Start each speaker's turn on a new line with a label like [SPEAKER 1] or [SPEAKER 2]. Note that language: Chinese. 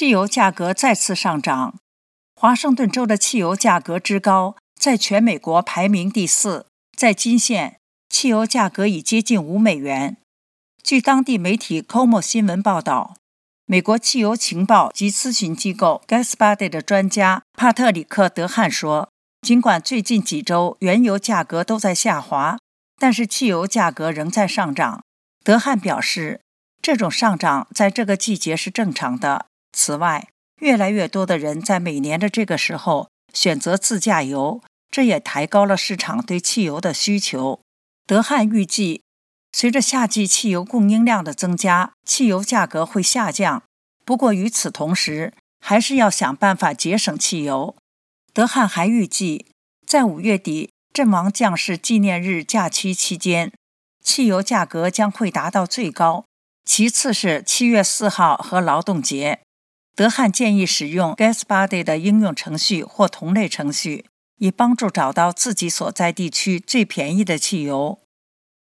[SPEAKER 1] 汽油价格再次上涨。华盛顿州的汽油价格之高，在全美国排名第四。在金县，汽油价格已接近五美元。据当地媒体 COMO 新闻报道，美国汽油情报及咨询机构 GasBuddy 的专家帕特里克·德汉说：“尽管最近几周原油价格都在下滑，但是汽油价格仍在上涨。”德汉表示，这种上涨在这个季节是正常的。此外，越来越多的人在每年的这个时候选择自驾游，这也抬高了市场对汽油的需求。德汉预计，随着夏季汽油供应量的增加，汽油价格会下降。不过，与此同时，还是要想办法节省汽油。德汉还预计，在五月底阵亡将士纪念日假期期间，汽油价格将会达到最高，其次是七月四号和劳动节。德汉建议使用 GasBody 的应用程序或同类程序，以帮助找到自己所在地区最便宜的汽油。